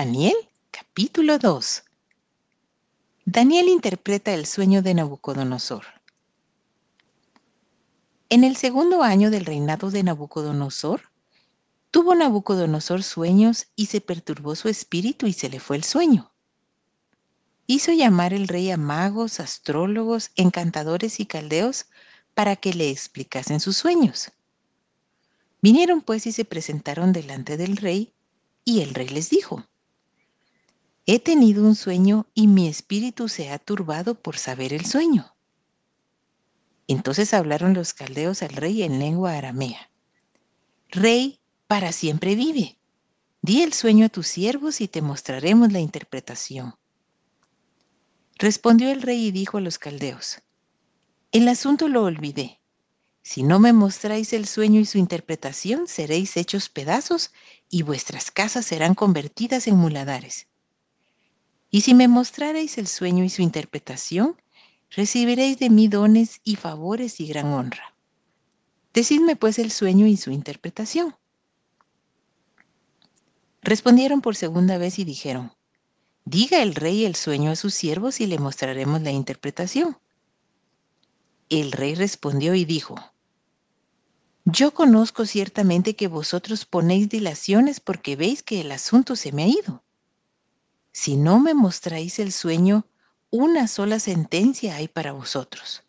Daniel, capítulo 2. Daniel interpreta el sueño de Nabucodonosor. En el segundo año del reinado de Nabucodonosor, tuvo Nabucodonosor sueños y se perturbó su espíritu y se le fue el sueño. Hizo llamar el rey a magos, astrólogos, encantadores y caldeos para que le explicasen sus sueños. Vinieron pues y se presentaron delante del rey, y el rey les dijo, He tenido un sueño y mi espíritu se ha turbado por saber el sueño. Entonces hablaron los caldeos al rey en lengua aramea. Rey, para siempre vive. Di el sueño a tus siervos y te mostraremos la interpretación. Respondió el rey y dijo a los caldeos, El asunto lo olvidé. Si no me mostráis el sueño y su interpretación, seréis hechos pedazos y vuestras casas serán convertidas en muladares. Y si me mostrarais el sueño y su interpretación, recibiréis de mí dones y favores y gran honra. Decidme pues el sueño y su interpretación. Respondieron por segunda vez y dijeron, Diga el rey el sueño a sus siervos y le mostraremos la interpretación. El rey respondió y dijo, Yo conozco ciertamente que vosotros ponéis dilaciones porque veis que el asunto se me ha ido si no me mostráis el sueño, una sola sentencia hay para vosotros.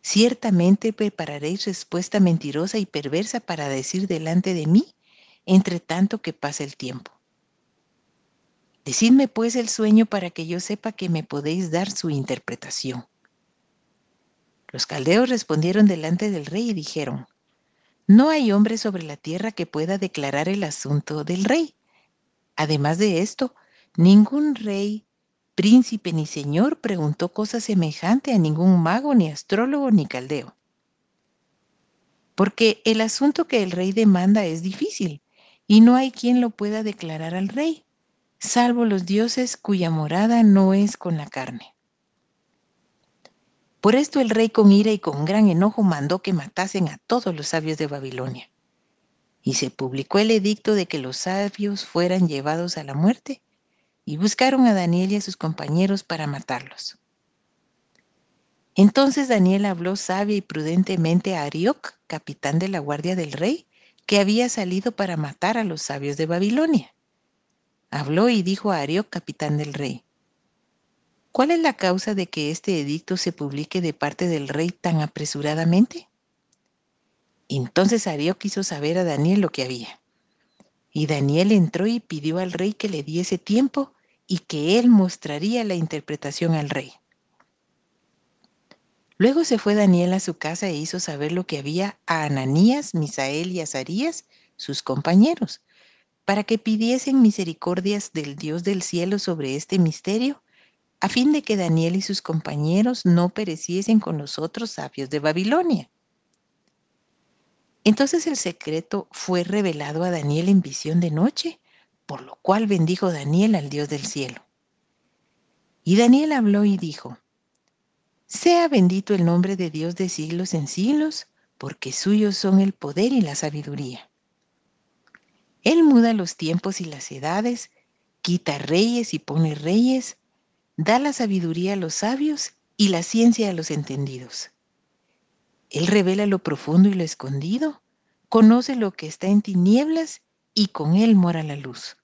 Ciertamente prepararéis respuesta mentirosa y perversa para decir delante de mí, entre tanto que pasa el tiempo. Decidme pues el sueño para que yo sepa que me podéis dar su interpretación. Los caldeos respondieron delante del rey y dijeron, No hay hombre sobre la tierra que pueda declarar el asunto del rey. Además de esto, Ningún rey, príncipe ni señor preguntó cosa semejante a ningún mago, ni astrólogo, ni caldeo. Porque el asunto que el rey demanda es difícil, y no hay quien lo pueda declarar al rey, salvo los dioses cuya morada no es con la carne. Por esto el rey con ira y con gran enojo mandó que matasen a todos los sabios de Babilonia. Y se publicó el edicto de que los sabios fueran llevados a la muerte y buscaron a Daniel y a sus compañeros para matarlos. Entonces Daniel habló sabia y prudentemente a Arioc, capitán de la guardia del rey, que había salido para matar a los sabios de Babilonia. Habló y dijo a Arioc, capitán del rey, ¿Cuál es la causa de que este edicto se publique de parte del rey tan apresuradamente? Entonces Arioc quiso saber a Daniel lo que había. Y Daniel entró y pidió al rey que le diese tiempo y que él mostraría la interpretación al rey. Luego se fue Daniel a su casa e hizo saber lo que había a Ananías, Misael y Azarías, sus compañeros, para que pidiesen misericordias del Dios del cielo sobre este misterio, a fin de que Daniel y sus compañeros no pereciesen con los otros sabios de Babilonia. Entonces el secreto fue revelado a Daniel en visión de noche, por lo cual bendijo Daniel al Dios del cielo. Y Daniel habló y dijo, Sea bendito el nombre de Dios de siglos en siglos, porque suyos son el poder y la sabiduría. Él muda los tiempos y las edades, quita reyes y pone reyes, da la sabiduría a los sabios y la ciencia a los entendidos. Él revela lo profundo y lo escondido, conoce lo que está en tinieblas y con Él mora la luz.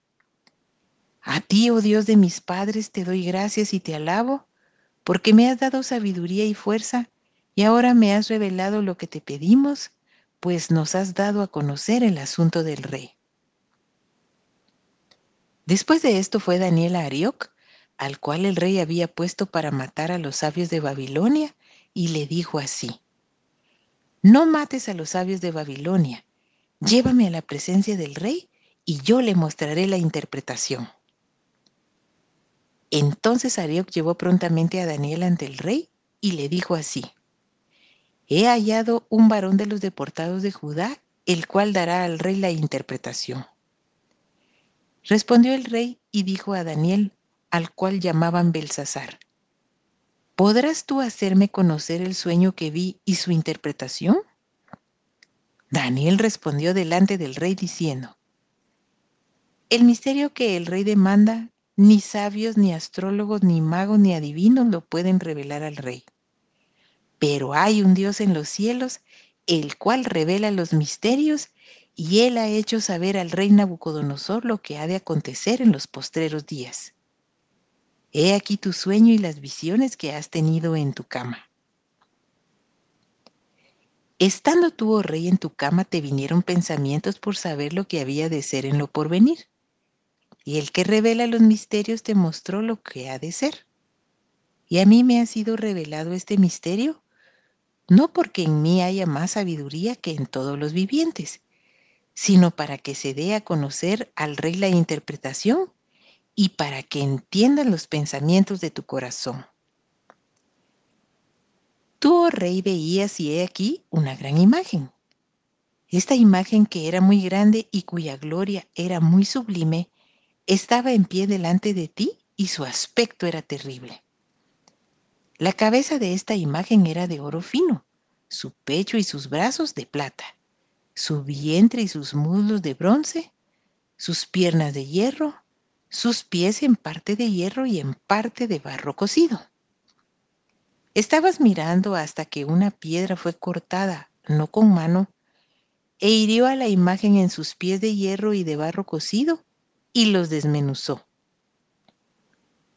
A ti, oh Dios de mis padres, te doy gracias y te alabo, porque me has dado sabiduría y fuerza, y ahora me has revelado lo que te pedimos, pues nos has dado a conocer el asunto del rey. Después de esto fue Daniel a Arioc, al cual el rey había puesto para matar a los sabios de Babilonia, y le dijo así, No mates a los sabios de Babilonia, llévame a la presencia del rey y yo le mostraré la interpretación. Entonces Arioc llevó prontamente a Daniel ante el rey y le dijo así, He hallado un varón de los deportados de Judá, el cual dará al rey la interpretación. Respondió el rey y dijo a Daniel, al cual llamaban Belsasar, ¿podrás tú hacerme conocer el sueño que vi y su interpretación? Daniel respondió delante del rey diciendo, El misterio que el rey demanda, ni sabios, ni astrólogos, ni magos, ni adivinos lo pueden revelar al rey. Pero hay un Dios en los cielos, el cual revela los misterios, y él ha hecho saber al rey Nabucodonosor lo que ha de acontecer en los postreros días. He aquí tu sueño y las visiones que has tenido en tu cama. Estando tú, oh rey, en tu cama, te vinieron pensamientos por saber lo que había de ser en lo porvenir. Y el que revela los misterios te mostró lo que ha de ser. Y a mí me ha sido revelado este misterio, no porque en mí haya más sabiduría que en todos los vivientes, sino para que se dé a conocer al rey la interpretación y para que entiendan los pensamientos de tu corazón. Tú, oh rey, veías y he aquí una gran imagen. Esta imagen que era muy grande y cuya gloria era muy sublime, estaba en pie delante de ti y su aspecto era terrible. La cabeza de esta imagen era de oro fino, su pecho y sus brazos de plata, su vientre y sus muslos de bronce, sus piernas de hierro, sus pies en parte de hierro y en parte de barro cocido. Estabas mirando hasta que una piedra fue cortada, no con mano, e hirió a la imagen en sus pies de hierro y de barro cocido, y los desmenuzó.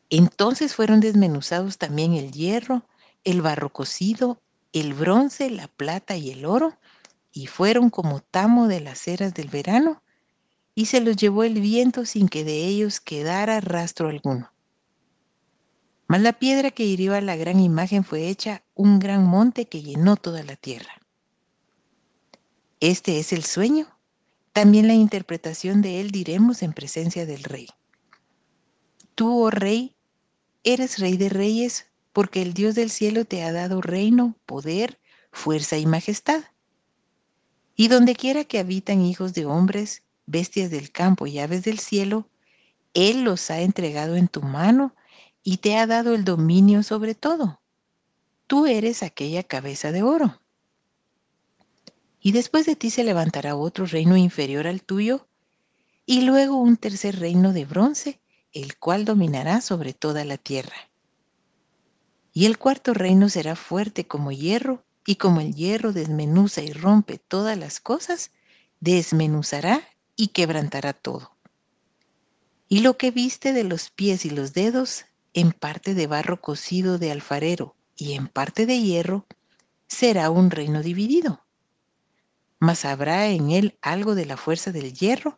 Entonces fueron desmenuzados también el hierro, el barro cocido, el bronce, la plata y el oro, y fueron como tamo de las eras del verano, y se los llevó el viento sin que de ellos quedara rastro alguno. Mas la piedra que hirió a la gran imagen fue hecha un gran monte que llenó toda la tierra. Este es el sueño. También la interpretación de él diremos en presencia del rey. Tú, oh rey, eres rey de reyes, porque el Dios del cielo te ha dado reino, poder, fuerza y majestad. Y donde quiera que habitan hijos de hombres, bestias del campo y aves del cielo, Él los ha entregado en tu mano y te ha dado el dominio sobre todo. Tú eres aquella cabeza de oro. Y después de ti se levantará otro reino inferior al tuyo, y luego un tercer reino de bronce, el cual dominará sobre toda la tierra. Y el cuarto reino será fuerte como hierro, y como el hierro desmenuza y rompe todas las cosas, desmenuzará y quebrantará todo. Y lo que viste de los pies y los dedos en parte de barro cocido de alfarero y en parte de hierro, será un reino dividido. Mas habrá en él algo de la fuerza del hierro,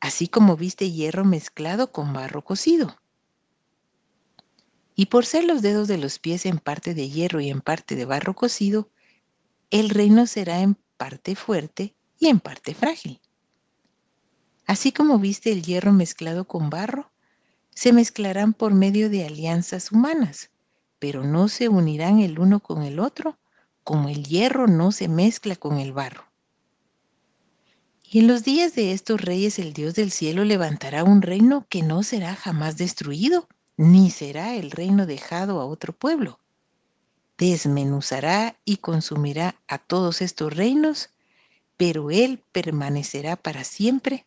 así como viste hierro mezclado con barro cocido. Y por ser los dedos de los pies en parte de hierro y en parte de barro cocido, el reino será en parte fuerte y en parte frágil. Así como viste el hierro mezclado con barro, se mezclarán por medio de alianzas humanas, pero no se unirán el uno con el otro, como el hierro no se mezcla con el barro. Y en los días de estos reyes el Dios del cielo levantará un reino que no será jamás destruido, ni será el reino dejado a otro pueblo. Desmenuzará y consumirá a todos estos reinos, pero él permanecerá para siempre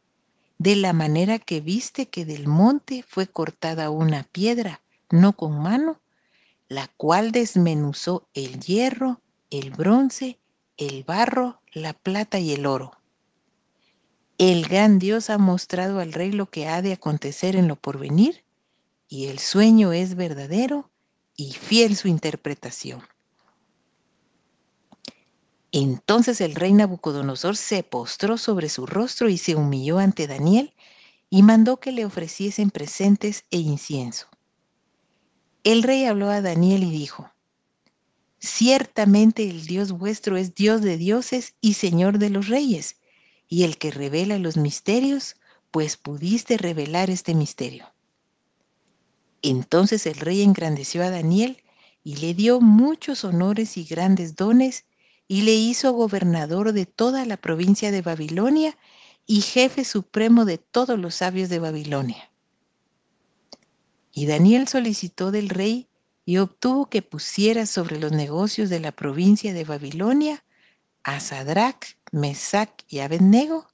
de la manera que viste que del monte fue cortada una piedra, no con mano, la cual desmenuzó el hierro, el bronce, el barro, la plata y el oro. El gran Dios ha mostrado al rey lo que ha de acontecer en lo porvenir, y el sueño es verdadero y fiel su interpretación. Entonces el rey Nabucodonosor se postró sobre su rostro y se humilló ante Daniel y mandó que le ofreciesen presentes e incienso. El rey habló a Daniel y dijo, Ciertamente el Dios vuestro es Dios de dioses y Señor de los reyes, y el que revela los misterios, pues pudiste revelar este misterio. Entonces el rey engrandeció a Daniel y le dio muchos honores y grandes dones, y le hizo gobernador de toda la provincia de Babilonia y jefe supremo de todos los sabios de Babilonia. Y Daniel solicitó del rey y obtuvo que pusiera sobre los negocios de la provincia de Babilonia a Sadrach, Mesac y Abednego,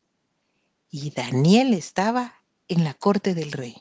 y Daniel estaba en la corte del rey.